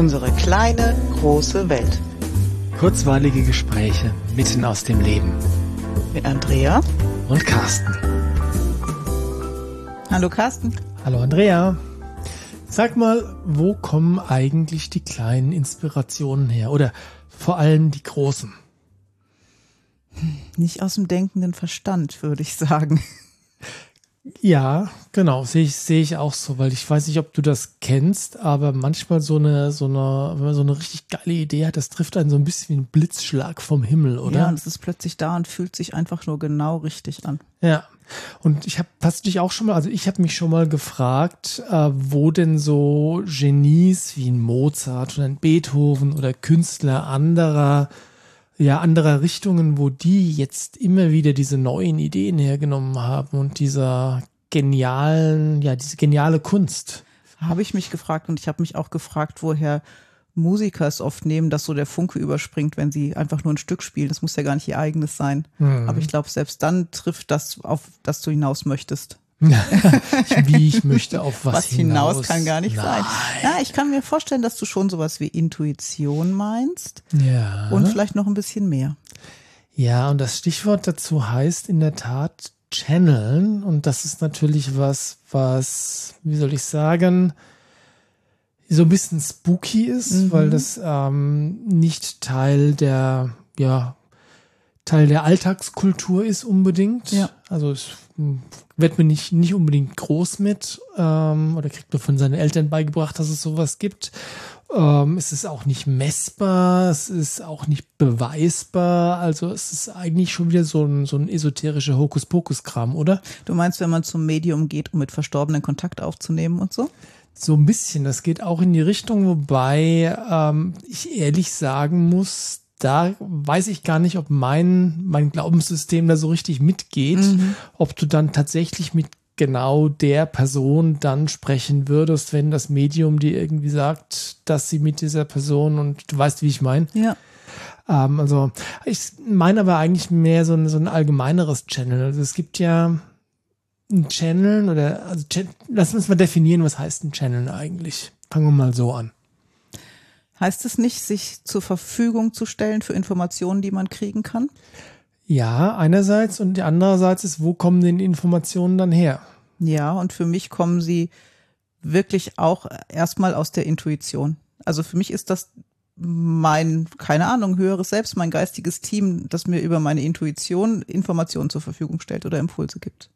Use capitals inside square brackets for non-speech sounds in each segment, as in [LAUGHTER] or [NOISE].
Unsere kleine, große Welt. Kurzweilige Gespräche mitten aus dem Leben. Mit Andrea und Carsten. Hallo Carsten. Hallo Andrea. Sag mal, wo kommen eigentlich die kleinen Inspirationen her? Oder vor allem die großen? Nicht aus dem denkenden Verstand, würde ich sagen. Ja, genau, sehe ich, sehe ich auch so, weil ich weiß nicht, ob du das kennst, aber manchmal so eine, so eine, wenn man so eine richtig geile Idee hat, das trifft einen so ein bisschen wie ein Blitzschlag vom Himmel, oder? Ja, und es ist plötzlich da und fühlt sich einfach nur genau richtig an. Ja. Und ich habe, hast du dich auch schon mal, also ich habe mich schon mal gefragt, äh, wo denn so Genies wie ein Mozart oder ein Beethoven oder Künstler anderer ja, anderer Richtungen, wo die jetzt immer wieder diese neuen Ideen hergenommen haben und dieser genialen, ja, diese geniale Kunst. Habe ich mich gefragt und ich habe mich auch gefragt, woher Musiker es oft nehmen, dass so der Funke überspringt, wenn sie einfach nur ein Stück spielen. Das muss ja gar nicht ihr eigenes sein. Hm. Aber ich glaube, selbst dann trifft das auf, dass du hinaus möchtest. [LAUGHS] wie ich möchte auf was, was hinaus. hinaus kann gar nicht Nein. sein. Ja, ich kann mir vorstellen, dass du schon sowas wie Intuition meinst. Ja. Und vielleicht noch ein bisschen mehr. Ja, und das Stichwort dazu heißt in der Tat Channeln. Und das ist natürlich was, was, wie soll ich sagen, so ein bisschen spooky ist, mhm. weil das ähm, nicht Teil der, ja, Teil der Alltagskultur ist unbedingt. Ja. Also es wird mir nicht, nicht unbedingt groß mit ähm, oder kriegt mir von seinen Eltern beigebracht, dass es sowas gibt. Ähm, es ist auch nicht messbar, es ist auch nicht beweisbar. Also es ist eigentlich schon wieder so ein, so ein esoterischer Hokuspokus-Kram, oder? Du meinst, wenn man zum Medium geht, um mit Verstorbenen Kontakt aufzunehmen und so? So ein bisschen, das geht auch in die Richtung, wobei ähm, ich ehrlich sagen muss, da weiß ich gar nicht, ob mein, mein Glaubenssystem da so richtig mitgeht, mhm. ob du dann tatsächlich mit genau der Person dann sprechen würdest, wenn das Medium dir irgendwie sagt, dass sie mit dieser Person und du weißt, wie ich meine. Ja. Ähm, also ich meine aber eigentlich mehr so ein, so ein allgemeineres Channel. Also es gibt ja ein Channel oder also lass uns mal definieren, was heißt ein Channel eigentlich. Fangen wir mal so an. Heißt es nicht, sich zur Verfügung zu stellen für Informationen, die man kriegen kann? Ja, einerseits und andererseits ist, wo kommen denn Informationen dann her? Ja, und für mich kommen sie wirklich auch erstmal aus der Intuition. Also für mich ist das mein, keine Ahnung, höheres Selbst, mein geistiges Team, das mir über meine Intuition Informationen zur Verfügung stellt oder Impulse gibt.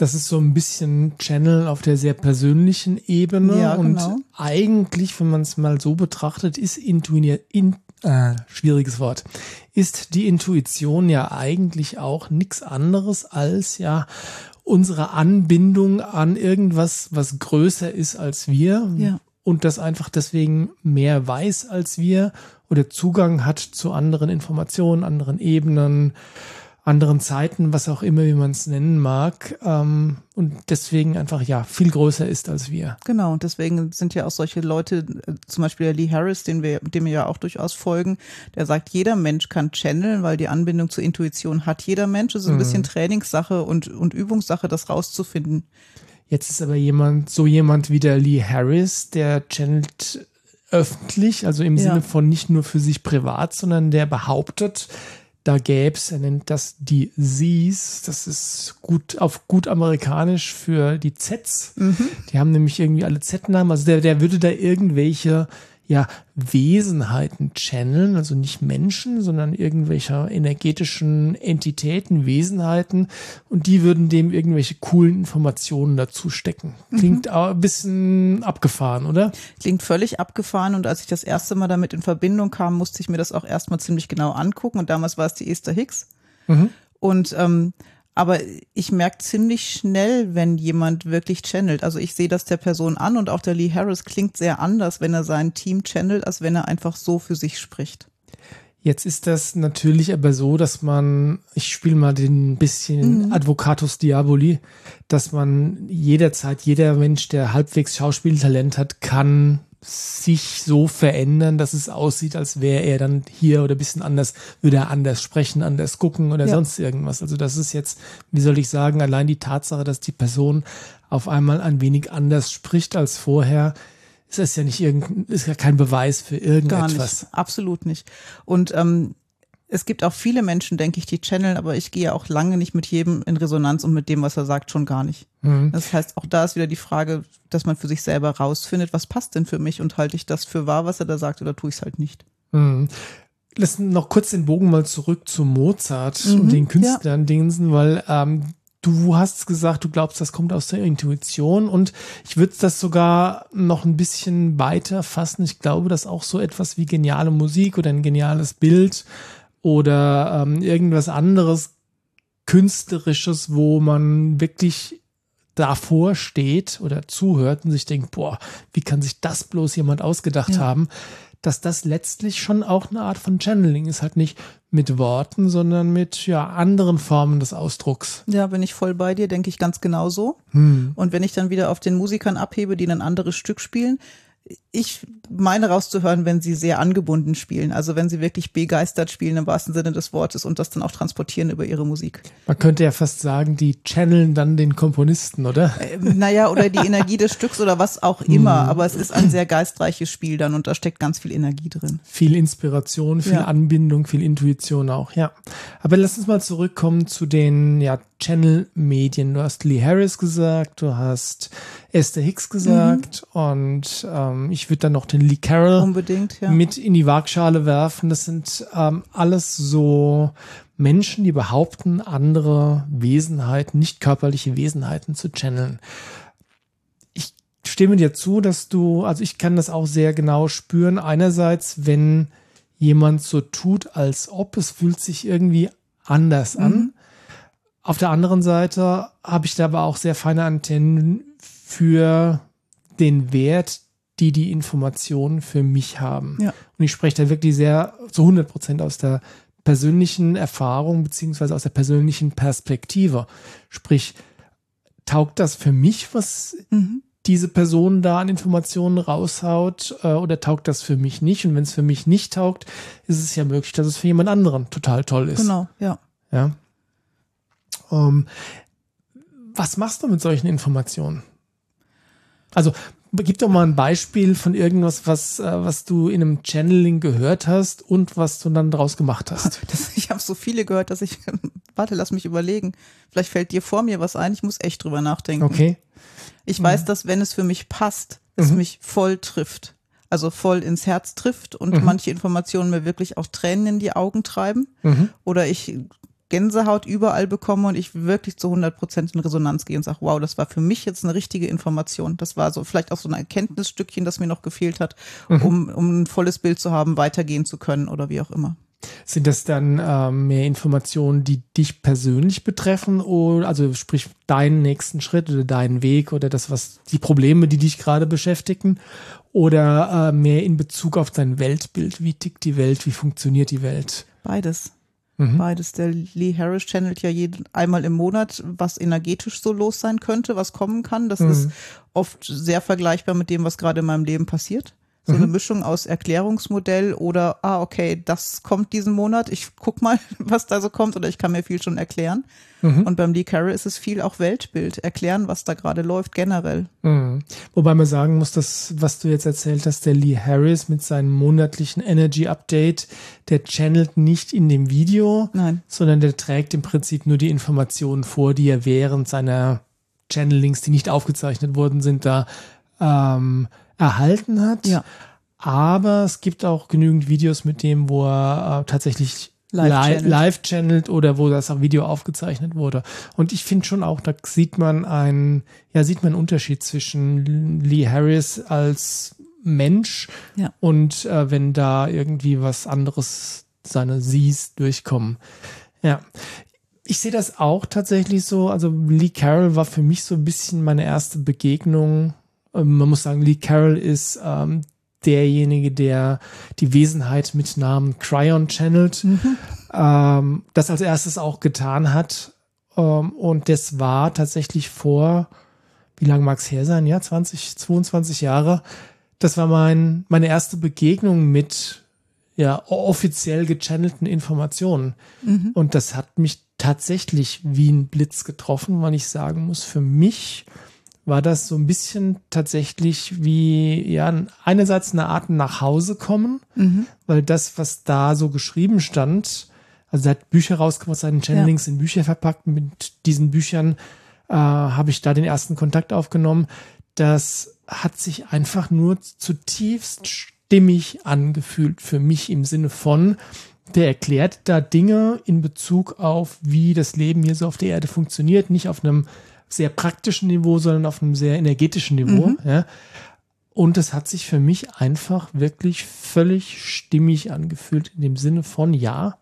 Das ist so ein bisschen Channel auf der sehr persönlichen Ebene. Ja, und genau. eigentlich, wenn man es mal so betrachtet, ist Intuition, in, äh, schwieriges Wort, ist die Intuition ja eigentlich auch nichts anderes als ja unsere Anbindung an irgendwas, was größer ist als wir. Ja. Und das einfach deswegen mehr weiß als wir oder Zugang hat zu anderen Informationen, anderen Ebenen, anderen Zeiten, was auch immer, wie man es nennen mag, ähm, und deswegen einfach ja viel größer ist als wir. Genau, und deswegen sind ja auch solche Leute, äh, zum Beispiel der Lee Harris, den wir, dem wir ja auch durchaus folgen, der sagt, jeder Mensch kann channeln, weil die Anbindung zur Intuition hat jeder Mensch. Es ist ein mhm. bisschen Trainingssache und, und Übungssache, das rauszufinden. Jetzt ist aber jemand, so jemand wie der Lee Harris, der channelt öffentlich, also im ja. Sinne von nicht nur für sich privat, sondern der behauptet, da gäbe es, er nennt das die Z's, das ist gut auf gut amerikanisch für die Zs. Mhm. Die haben nämlich irgendwie alle Z-Namen. Also der, der würde da irgendwelche ja, Wesenheiten channeln, also nicht Menschen, sondern irgendwelche energetischen Entitäten, Wesenheiten und die würden dem irgendwelche coolen Informationen dazu stecken. Klingt mhm. ein bisschen abgefahren, oder? Klingt völlig abgefahren und als ich das erste Mal damit in Verbindung kam, musste ich mir das auch erstmal ziemlich genau angucken und damals war es die Esther Hicks. Mhm. Und ähm, aber ich merke ziemlich schnell, wenn jemand wirklich channelt. Also ich sehe das der Person an und auch der Lee Harris klingt sehr anders, wenn er sein Team channelt, als wenn er einfach so für sich spricht. Jetzt ist das natürlich aber so, dass man, ich spiele mal den bisschen mhm. Advocatus Diaboli, dass man jederzeit, jeder Mensch, der halbwegs Schauspieltalent hat, kann sich so verändern, dass es aussieht, als wäre er dann hier oder bisschen anders, würde er anders sprechen, anders gucken oder ja. sonst irgendwas. Also das ist jetzt, wie soll ich sagen, allein die Tatsache, dass die Person auf einmal ein wenig anders spricht als vorher, ist ja nicht irgendein, ist ja kein Beweis für irgendetwas. Gar nicht, absolut nicht. Und ähm, es gibt auch viele Menschen, denke ich, die channeln, aber ich gehe auch lange nicht mit jedem in Resonanz und mit dem, was er sagt, schon gar nicht. Mhm. Das heißt, auch da ist wieder die Frage, dass man für sich selber rausfindet, was passt denn für mich und halte ich das für wahr, was er da sagt, oder tue ich es halt nicht. Mhm. Lass noch kurz den Bogen mal zurück zu Mozart mhm, und den Künstlern ja. Dingsen, weil ähm, du hast gesagt, du glaubst, das kommt aus der Intuition und ich würde das sogar noch ein bisschen weiter fassen. Ich glaube, dass auch so etwas wie geniale Musik oder ein geniales Bild oder ähm, irgendwas anderes Künstlerisches, wo man wirklich davor steht oder zuhört und sich denkt, boah, wie kann sich das bloß jemand ausgedacht ja. haben? dass das letztlich schon auch eine Art von Channeling ist. Halt nicht mit Worten, sondern mit ja anderen Formen des Ausdrucks. Ja, bin ich voll bei dir, denke ich ganz genauso. Hm. Und wenn ich dann wieder auf den Musikern abhebe, die ein anderes Stück spielen, ich meine rauszuhören, wenn sie sehr angebunden spielen, also wenn sie wirklich begeistert spielen im wahrsten Sinne des Wortes und das dann auch transportieren über ihre Musik. Man könnte ja fast sagen, die channeln dann den Komponisten, oder? Äh, naja, oder die Energie des Stücks oder was auch immer, hm. aber es ist ein sehr geistreiches Spiel dann und da steckt ganz viel Energie drin. Viel Inspiration, viel ja. Anbindung, viel Intuition auch, ja. Aber lass uns mal zurückkommen zu den ja, Channel-Medien. Du hast Lee Harris gesagt, du hast Esther Hicks gesagt mhm. und ähm, ich würde dann noch den Lee Carroll Unbedingt, ja. mit in die Waagschale werfen. Das sind ähm, alles so Menschen, die behaupten, andere Wesenheiten, nicht körperliche Wesenheiten zu channeln. Ich stimme dir zu, dass du, also ich kann das auch sehr genau spüren. Einerseits, wenn jemand so tut, als ob es fühlt sich irgendwie anders an. Auf der anderen Seite habe ich da aber auch sehr feine Antennen für den Wert, die die Informationen für mich haben. Ja. Und ich spreche da wirklich sehr zu 100 Prozent aus der persönlichen Erfahrung beziehungsweise aus der persönlichen Perspektive. Sprich, taugt das für mich, was mhm. diese Person da an Informationen raushaut, äh, oder taugt das für mich nicht? Und wenn es für mich nicht taugt, ist es ja möglich, dass es für jemand anderen total toll ist. Genau, ja. Ja. Ähm, was machst du mit solchen Informationen? Also gib doch mal ein Beispiel von irgendwas, was, äh, was du in einem Channeling gehört hast und was du dann draus gemacht hast. [LAUGHS] Das, ich habe so viele gehört, dass ich, [LAUGHS] warte, lass mich überlegen. Vielleicht fällt dir vor mir was ein, ich muss echt drüber nachdenken. Okay. Ich mhm. weiß, dass wenn es für mich passt, es mhm. mich voll trifft. Also voll ins Herz trifft und mhm. manche Informationen mir wirklich auch Tränen in die Augen treiben. Mhm. Oder ich Gänsehaut überall bekomme und ich wirklich zu 100 Prozent in Resonanz gehe und sage, wow, das war für mich jetzt eine richtige Information. Das war so vielleicht auch so ein Erkenntnisstückchen, das mir noch gefehlt hat, mhm. um, um ein volles Bild zu haben, weitergehen zu können oder wie auch immer. Sind das dann ähm, mehr Informationen, die dich persönlich betreffen, oder also sprich deinen nächsten Schritt oder deinen Weg oder das, was die Probleme, die dich gerade beschäftigen, oder äh, mehr in Bezug auf dein Weltbild? Wie tickt die Welt? Wie funktioniert die Welt? Beides. Mhm. Beides. Der Lee Harris channelt ja jeden, einmal im Monat, was energetisch so los sein könnte, was kommen kann. Das mhm. ist oft sehr vergleichbar mit dem, was gerade in meinem Leben passiert. So mhm. eine Mischung aus Erklärungsmodell oder, ah, okay, das kommt diesen Monat, ich guck mal, [LAUGHS] was da so kommt oder ich kann mir viel schon erklären. Mhm. Und beim Lee Carroll ist es viel auch Weltbild, erklären, was da gerade läuft, generell. Mhm. Wobei man sagen muss, dass, was du jetzt erzählt hast, der Lee Harris mit seinem monatlichen Energy Update, der channelt nicht in dem Video, Nein. sondern der trägt im Prinzip nur die Informationen vor, die er während seiner Channelings, die nicht aufgezeichnet worden sind, da ähm, erhalten hat. Ja. Aber es gibt auch genügend Videos mit dem, wo er äh, tatsächlich live, live channelt oder wo das auch Video aufgezeichnet wurde. Und ich finde schon auch, da sieht man einen, ja, sieht man einen Unterschied zwischen Lee Harris als Mensch ja. und äh, wenn da irgendwie was anderes seine Sies durchkommen. Ja. Ich sehe das auch tatsächlich so. Also Lee Carroll war für mich so ein bisschen meine erste Begegnung man muss sagen, Lee Carroll ist ähm, derjenige, der die Wesenheit mit Namen Cryon channelt, mhm. ähm, das als erstes auch getan hat. Ähm, und das war tatsächlich vor, wie lange mag es her sein? Ja, 20, 22 Jahre. Das war mein, meine erste Begegnung mit ja, offiziell gechannelten Informationen. Mhm. Und das hat mich tatsächlich wie ein Blitz getroffen, weil ich sagen muss, für mich war das so ein bisschen tatsächlich wie, ja, einerseits eine Art nach Hause kommen, mhm. weil das, was da so geschrieben stand, also er hat Bücher rausgebracht, seinen Channelings ja. in Bücher verpackt. Mit diesen Büchern äh, habe ich da den ersten Kontakt aufgenommen. Das hat sich einfach nur zutiefst stimmig angefühlt für mich im Sinne von, der erklärt da Dinge in Bezug auf, wie das Leben hier so auf der Erde funktioniert, nicht auf einem sehr praktischen Niveau, sondern auf einem sehr energetischen Niveau. Mhm. Ja. Und es hat sich für mich einfach wirklich völlig stimmig angefühlt, in dem Sinne von, ja,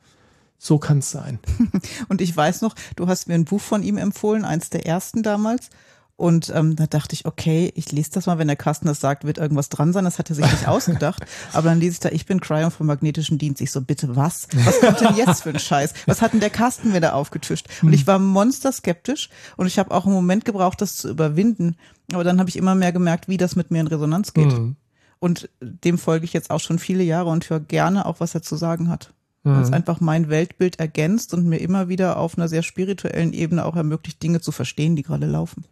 so kann es sein. [LAUGHS] Und ich weiß noch, du hast mir ein Buch von ihm empfohlen, eins der ersten damals. Und ähm, da dachte ich, okay, ich lese das mal, wenn der Carsten das sagt, wird irgendwas dran sein. Das hat er sich nicht [LAUGHS] ausgedacht. Aber dann lese ich da, ich bin Cryon vom magnetischen Dienst. Ich so, bitte was? Was kommt denn jetzt für ein Scheiß? Was hat denn der Carsten mir da aufgetischt? Und ich war monsterskeptisch und ich habe auch einen Moment gebraucht, das zu überwinden. Aber dann habe ich immer mehr gemerkt, wie das mit mir in Resonanz geht. Mhm. Und dem folge ich jetzt auch schon viele Jahre und höre gerne auch, was er zu sagen hat. Mhm. Weil es einfach mein Weltbild ergänzt und mir immer wieder auf einer sehr spirituellen Ebene auch ermöglicht, Dinge zu verstehen, die gerade laufen.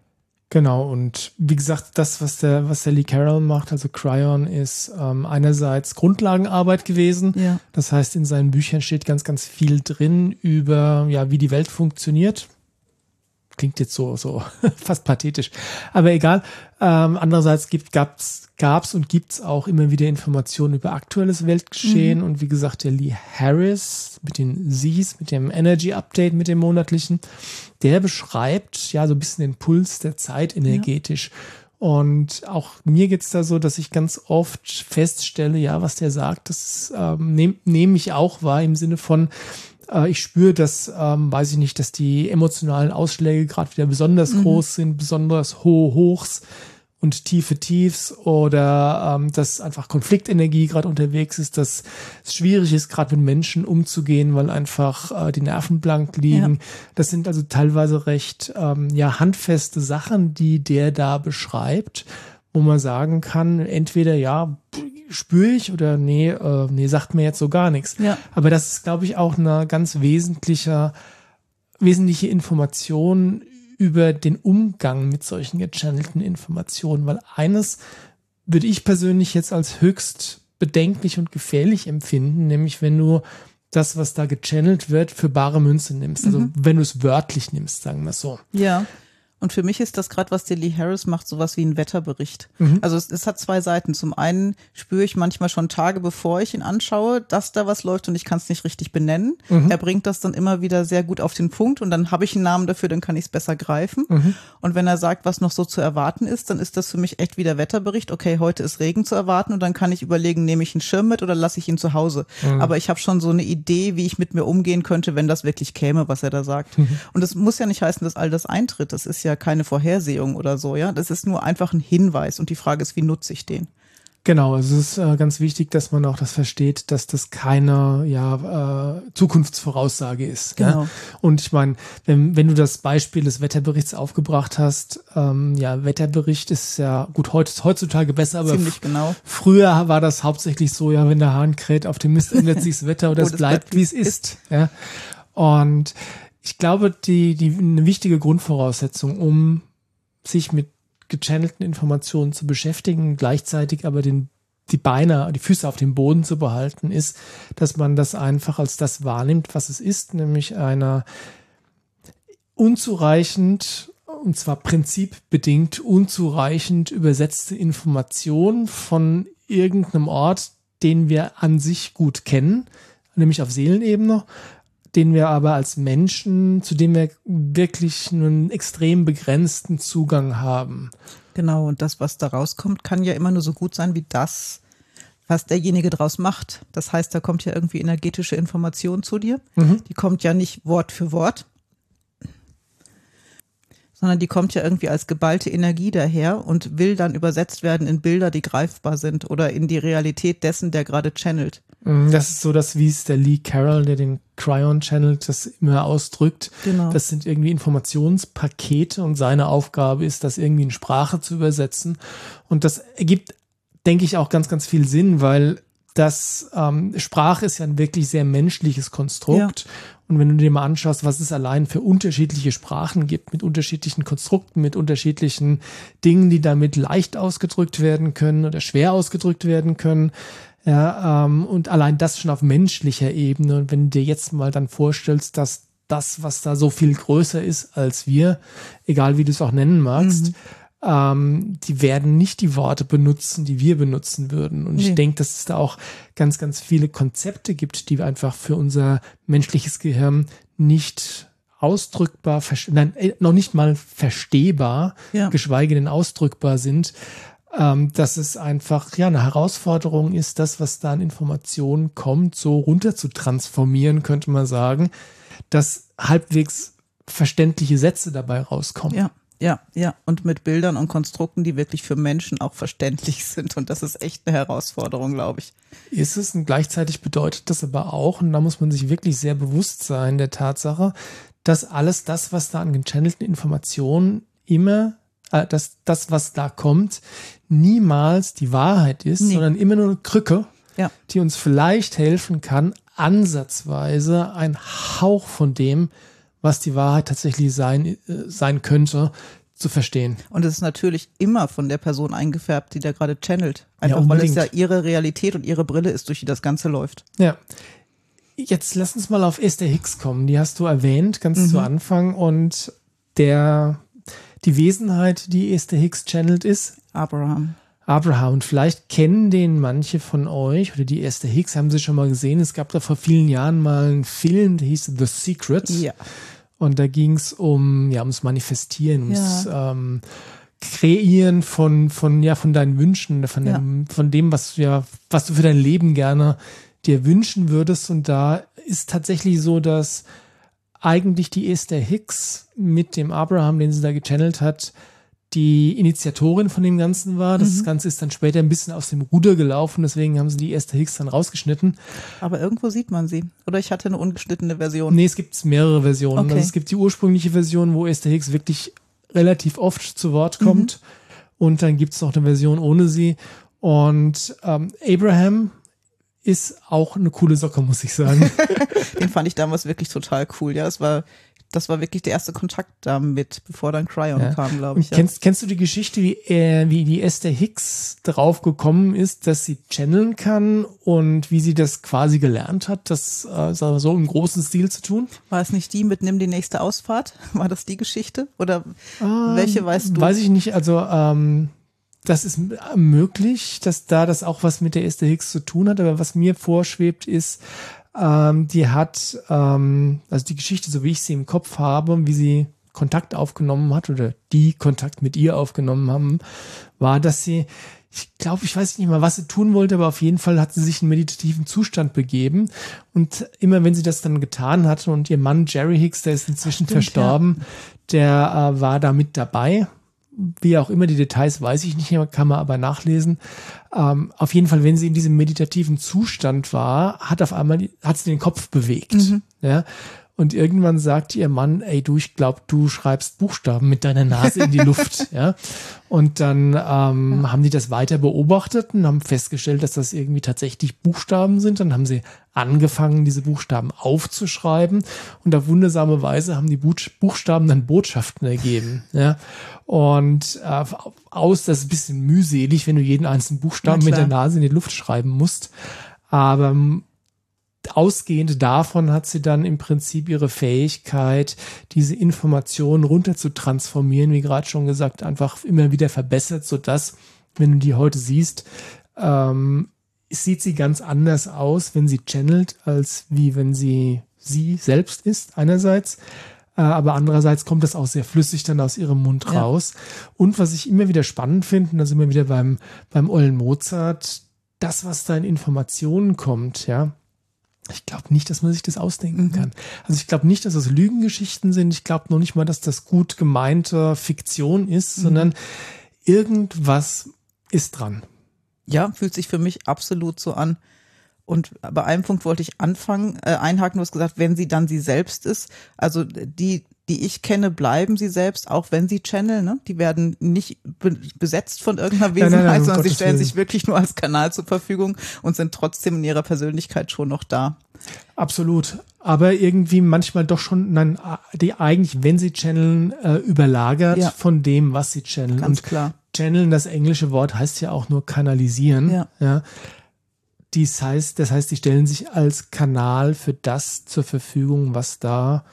Genau, und wie gesagt, das, was der, was der Lee Carroll macht, also Cryon, ist ähm, einerseits Grundlagenarbeit gewesen. Ja. Das heißt, in seinen Büchern steht ganz, ganz viel drin über, ja, wie die Welt funktioniert. Klingt jetzt so, so [LAUGHS] fast pathetisch. Aber egal. Ähm, andererseits gibt, gab's, gab's und gibt's auch immer wieder Informationen über aktuelles Weltgeschehen. Mhm. Und wie gesagt, der Lee Harris mit den Z's, mit dem Energy Update, mit dem monatlichen, der beschreibt ja so ein bisschen den Puls der Zeit energetisch. Ja. Und auch mir geht's da so, dass ich ganz oft feststelle, ja, was der sagt, das ähm, nehme nehm ich auch wahr im Sinne von, äh, ich spüre, dass, ähm, weiß ich nicht, dass die emotionalen Ausschläge gerade wieder besonders mhm. groß sind, besonders hohe Hochs und tiefe Tiefs oder ähm, dass einfach Konfliktenergie gerade unterwegs ist, dass es schwierig ist, gerade mit Menschen umzugehen, weil einfach äh, die Nerven blank liegen. Ja. Das sind also teilweise recht ähm, ja handfeste Sachen, die der da beschreibt, wo man sagen kann, entweder ja, spüre ich oder nee, äh, nee, sagt mir jetzt so gar nichts. Ja. Aber das ist, glaube ich, auch eine ganz wesentliche, wesentliche Information über den Umgang mit solchen gechannelten Informationen, weil eines würde ich persönlich jetzt als höchst bedenklich und gefährlich empfinden, nämlich wenn du das, was da gechannelt wird, für bare Münze nimmst. Also mhm. wenn du es wörtlich nimmst, sagen wir so. Ja. Und für mich ist das gerade, was der Lee Harris macht, sowas wie ein Wetterbericht. Mhm. Also es, es, hat zwei Seiten. Zum einen spüre ich manchmal schon Tage, bevor ich ihn anschaue, dass da was läuft und ich kann es nicht richtig benennen. Mhm. Er bringt das dann immer wieder sehr gut auf den Punkt und dann habe ich einen Namen dafür, dann kann ich es besser greifen. Mhm. Und wenn er sagt, was noch so zu erwarten ist, dann ist das für mich echt wie der Wetterbericht. Okay, heute ist Regen zu erwarten und dann kann ich überlegen, nehme ich einen Schirm mit oder lasse ich ihn zu Hause. Mhm. Aber ich habe schon so eine Idee, wie ich mit mir umgehen könnte, wenn das wirklich käme, was er da sagt. Mhm. Und es muss ja nicht heißen, dass all das eintritt. Das ist ja keine Vorhersehung oder so, ja. Das ist nur einfach ein Hinweis und die Frage ist, wie nutze ich den? Genau, es ist äh, ganz wichtig, dass man auch das versteht, dass das keine ja, äh, Zukunftsvoraussage ist. Genau. Ja? Und ich meine, wenn, wenn du das Beispiel des Wetterberichts aufgebracht hast, ähm, ja, Wetterbericht ist ja gut heute heutzutage besser, aber Ziemlich genau. früher war das hauptsächlich so, ja, wenn der Hahn kräht, auf dem Mist ändert [LAUGHS] sich das Wetter oder es bleibt, wie es ist. ist. Ja? Und ich glaube, die, die eine wichtige Grundvoraussetzung, um sich mit gechannelten Informationen zu beschäftigen, gleichzeitig aber den, die Beine, die Füße auf dem Boden zu behalten, ist, dass man das einfach als das wahrnimmt, was es ist, nämlich einer unzureichend, und zwar prinzipbedingt unzureichend übersetzte Information von irgendeinem Ort, den wir an sich gut kennen, nämlich auf Seelenebene, den wir aber als Menschen, zu dem wir wirklich einen extrem begrenzten Zugang haben. Genau, und das, was da rauskommt, kann ja immer nur so gut sein wie das, was derjenige draus macht. Das heißt, da kommt ja irgendwie energetische Information zu dir. Mhm. Die kommt ja nicht Wort für Wort, sondern die kommt ja irgendwie als geballte Energie daher und will dann übersetzt werden in Bilder, die greifbar sind oder in die Realität dessen, der gerade channelt. Mhm, das ist so das, wie es der Lee Carroll, der den Cryon Channel das immer ausdrückt. Genau. Das sind irgendwie Informationspakete und seine Aufgabe ist, das irgendwie in Sprache zu übersetzen. Und das ergibt, denke ich, auch ganz, ganz viel Sinn, weil das ähm, Sprache ist ja ein wirklich sehr menschliches Konstrukt. Ja. Und wenn du dir mal anschaust, was es allein für unterschiedliche Sprachen gibt, mit unterschiedlichen Konstrukten, mit unterschiedlichen Dingen, die damit leicht ausgedrückt werden können oder schwer ausgedrückt werden können, ja, ähm, und allein das schon auf menschlicher Ebene. Und wenn du dir jetzt mal dann vorstellst, dass das, was da so viel größer ist als wir, egal wie du es auch nennen magst, mhm. ähm, die werden nicht die Worte benutzen, die wir benutzen würden. Und nee. ich denke, dass es da auch ganz, ganz viele Konzepte gibt, die einfach für unser menschliches Gehirn nicht ausdrückbar, nein, äh, noch nicht mal verstehbar, ja. geschweige denn ausdrückbar sind, ähm, dass es einfach ja eine Herausforderung ist, das, was da an Informationen kommt, so runter zu transformieren, könnte man sagen, dass halbwegs verständliche Sätze dabei rauskommen. Ja. Ja, ja, und mit Bildern und Konstrukten, die wirklich für Menschen auch verständlich [LAUGHS] sind. Und das ist echt eine Herausforderung, glaube ich. Ist es und gleichzeitig bedeutet das aber auch, und da muss man sich wirklich sehr bewusst sein der Tatsache, dass alles das, was da an gechannelten Informationen immer, dass das, was da kommt, niemals die Wahrheit ist, nee. sondern immer nur eine Krücke, ja. die uns vielleicht helfen kann, ansatzweise ein Hauch von dem, was die Wahrheit tatsächlich sein, äh, sein könnte, zu verstehen. Und es ist natürlich immer von der Person eingefärbt, die da gerade channelt. Einfach ja, weil es ja ihre Realität und ihre Brille ist, durch die das Ganze läuft. Ja. Jetzt lass uns mal auf Esther Hicks kommen. Die hast du erwähnt, ganz mhm. zu Anfang. Und der, die Wesenheit, die Esther Hicks channelt, ist Abraham. Abraham. Und vielleicht kennen den manche von euch oder die erste Hicks haben sie schon mal gesehen. Es gab da vor vielen Jahren mal einen Film, der hieß The Secret. Ja. Und da ging es um, ja, ums Manifestieren, ums ja. ähm, Kreieren von, von, ja, von deinen Wünschen, von dem, ja. von dem, was, ja, was du für dein Leben gerne dir wünschen würdest. Und da ist tatsächlich so, dass eigentlich die Esther Hicks mit dem Abraham, den sie da gechannelt hat, die Initiatorin von dem Ganzen war. Das mhm. Ganze ist dann später ein bisschen aus dem Ruder gelaufen, deswegen haben sie die erste Hicks dann rausgeschnitten. Aber irgendwo sieht man sie. Oder ich hatte eine ungeschnittene Version. Nee, es gibt mehrere Versionen. Okay. Also es gibt die ursprüngliche Version, wo Esther Hicks wirklich relativ oft zu Wort kommt. Mhm. Und dann gibt es noch eine Version ohne sie. Und ähm, Abraham ist auch eine coole Socke, muss ich sagen. [LAUGHS] [LAUGHS] Den fand ich damals wirklich total cool. Ja, es war das war wirklich der erste Kontakt damit, bevor dann Cryon ja. kam, glaube ich. Ja. Kennst, kennst du die Geschichte, wie, äh, wie die Esther Hicks drauf gekommen ist, dass sie channeln kann und wie sie das quasi gelernt hat, das äh, so im großen Stil zu tun? War es nicht die mit Nimm die nächste Ausfahrt? [LAUGHS] War das die Geschichte? Oder ähm, welche weißt du? Weiß ich nicht. Also, ähm, das ist möglich, dass da das auch was mit der Esther Hicks zu tun hat, aber was mir vorschwebt, ist, ähm, die hat, ähm, also die Geschichte, so wie ich sie im Kopf habe, wie sie Kontakt aufgenommen hat oder die Kontakt mit ihr aufgenommen haben, war, dass sie, ich glaube, ich weiß nicht mal, was sie tun wollte, aber auf jeden Fall hat sie sich in meditativen Zustand begeben. Und immer wenn sie das dann getan hatte und ihr Mann Jerry Hicks, der ist inzwischen Stimmt, verstorben, ja. der äh, war da mit dabei wie auch immer die Details weiß ich nicht, kann man aber nachlesen. Ähm, auf jeden Fall, wenn sie in diesem meditativen Zustand war, hat auf einmal, hat sie den Kopf bewegt. Mhm. Ja. Und irgendwann sagt ihr Mann, ey, du, ich glaube, du schreibst Buchstaben mit deiner Nase in die Luft. [LAUGHS] ja. Und dann ähm, ja. haben die das weiter beobachtet und haben festgestellt, dass das irgendwie tatsächlich Buchstaben sind. Dann haben sie angefangen, diese Buchstaben aufzuschreiben. Und auf wundersame Weise haben die Buchstaben dann Botschaften ergeben. Ja. Und äh, aus, das ist ein bisschen mühselig, wenn du jeden einzelnen Buchstaben mit der Nase in die Luft schreiben musst. Aber ausgehend davon hat sie dann im Prinzip ihre Fähigkeit, diese Informationen runter zu transformieren, wie gerade schon gesagt, einfach immer wieder verbessert, sodass, wenn du die heute siehst, ähm, sieht sie ganz anders aus, wenn sie channelt, als wie wenn sie sie selbst ist, einerseits. Äh, aber andererseits kommt das auch sehr flüssig dann aus ihrem Mund ja. raus. Und was ich immer wieder spannend finde, und da sind wir wieder beim, beim Ollen Mozart, das, was da in Informationen kommt, ja, ich glaube nicht, dass man sich das ausdenken mhm. kann. Also ich glaube nicht, dass das Lügengeschichten sind. Ich glaube noch nicht mal, dass das gut gemeinte Fiktion ist, mhm. sondern irgendwas ist dran. Ja, fühlt sich für mich absolut so an. Und bei einem Punkt wollte ich anfangen, äh, einhaken, du hast gesagt, wenn sie dann sie selbst ist. Also die die ich kenne, bleiben sie selbst, auch wenn sie channeln. Ne? Die werden nicht be besetzt von irgendeiner [LAUGHS] Wesenheit, sondern sie stellen sich wirklich nur als Kanal zur Verfügung und sind trotzdem in ihrer Persönlichkeit schon noch da. Absolut. aber irgendwie manchmal doch schon, nein, die eigentlich, wenn sie channeln, äh, überlagert ja. von dem, was sie channeln. Ganz Und klar. Channeln, das englische Wort heißt ja auch nur kanalisieren. Ja. ja. Dies heißt, das heißt, die stellen sich als Kanal für das zur Verfügung, was da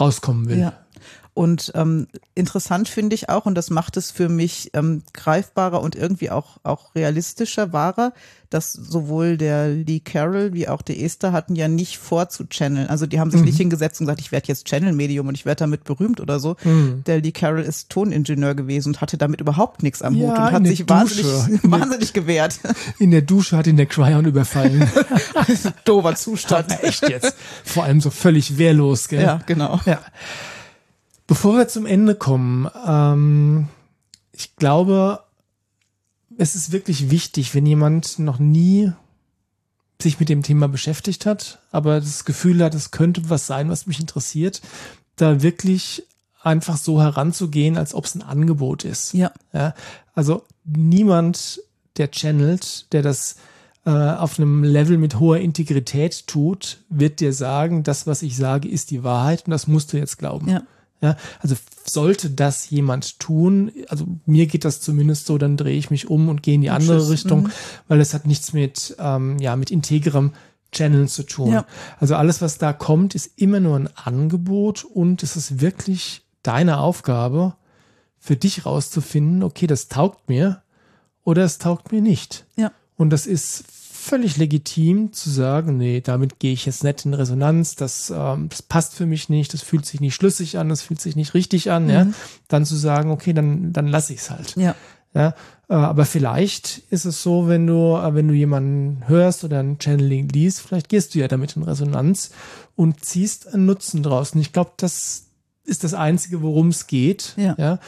rauskommen will. Ja. Und ähm, interessant finde ich auch, und das macht es für mich ähm, greifbarer und irgendwie auch, auch realistischer, wahrer, dass sowohl der Lee Carroll wie auch der Esther hatten ja nicht vor zu channeln. Also die haben sich mhm. nicht hingesetzt und gesagt, ich werde jetzt Channel-Medium und ich werde damit berühmt oder so. Mhm. Der Lee Carroll ist Toningenieur gewesen und hatte damit überhaupt nichts am ja, Hut und hat sich wahnsinnig, wahnsinnig gewehrt. [LAUGHS] In der Dusche hat ihn der Cryon überfallen. [LAUGHS] Dober Zustand. echt jetzt. Vor allem so völlig wehrlos, gell? Ja, genau. Ja. Bevor wir zum Ende kommen, ähm, ich glaube, es ist wirklich wichtig, wenn jemand noch nie sich mit dem Thema beschäftigt hat, aber das Gefühl hat, es könnte was sein, was mich interessiert, da wirklich einfach so heranzugehen, als ob es ein Angebot ist. Ja. ja. Also niemand, der channelt, der das äh, auf einem Level mit hoher Integrität tut, wird dir sagen, das, was ich sage, ist die Wahrheit und das musst du jetzt glauben. Ja. Ja, also sollte das jemand tun, also mir geht das zumindest so, dann drehe ich mich um und gehe in die andere Tschüss. Richtung, mhm. weil es hat nichts mit, ähm, ja, mit integrem Channel zu tun. Ja. Also alles, was da kommt, ist immer nur ein Angebot und es ist wirklich deine Aufgabe, für dich rauszufinden, okay, das taugt mir oder es taugt mir nicht. Ja. Und das ist völlig legitim zu sagen, nee, damit gehe ich jetzt nicht in Resonanz, das, ähm, das passt für mich nicht, das fühlt sich nicht schlüssig an, das fühlt sich nicht richtig an, mhm. ja, dann zu sagen, okay, dann, dann lasse ich es halt. Ja. Ja, äh, aber vielleicht ist es so, wenn du, äh, wenn du jemanden hörst oder ein Channeling liest, vielleicht gehst du ja damit in Resonanz und ziehst einen Nutzen draus. Und ich glaube, das ist das Einzige, worum es geht. Ja. ja.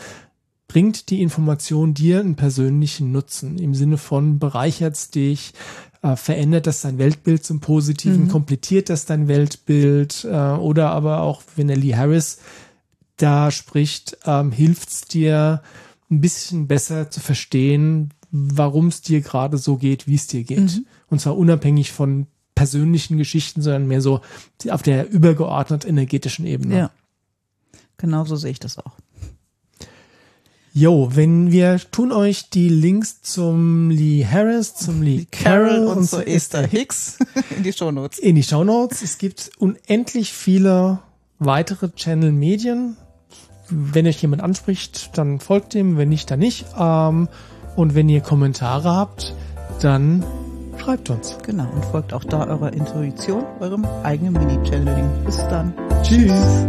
Bringt die Information dir einen persönlichen Nutzen im Sinne von bereichert dich, äh, verändert das dein Weltbild zum Positiven, mhm. komplettiert das dein Weltbild äh, oder aber auch, wenn der Lee Harris da spricht, ähm, hilft es dir ein bisschen besser zu verstehen, warum es dir gerade so geht, wie es dir geht. Mhm. Und zwar unabhängig von persönlichen Geschichten, sondern mehr so auf der übergeordnet energetischen Ebene. Ja, genau so sehe ich das auch. Jo, wenn wir tun euch die Links zum Lee Harris, zum Lee Carroll und, und zu Esther Hicks [LAUGHS] in die Shownotes. In die Shownotes. Es gibt unendlich viele weitere Channel-Medien. Wenn euch jemand anspricht, dann folgt ihm, wenn nicht, dann nicht. Ähm, und wenn ihr Kommentare habt, dann schreibt uns. Genau, und folgt auch da eurer Intuition, eurem eigenen Mini-Channeling. Bis dann. Tschüss.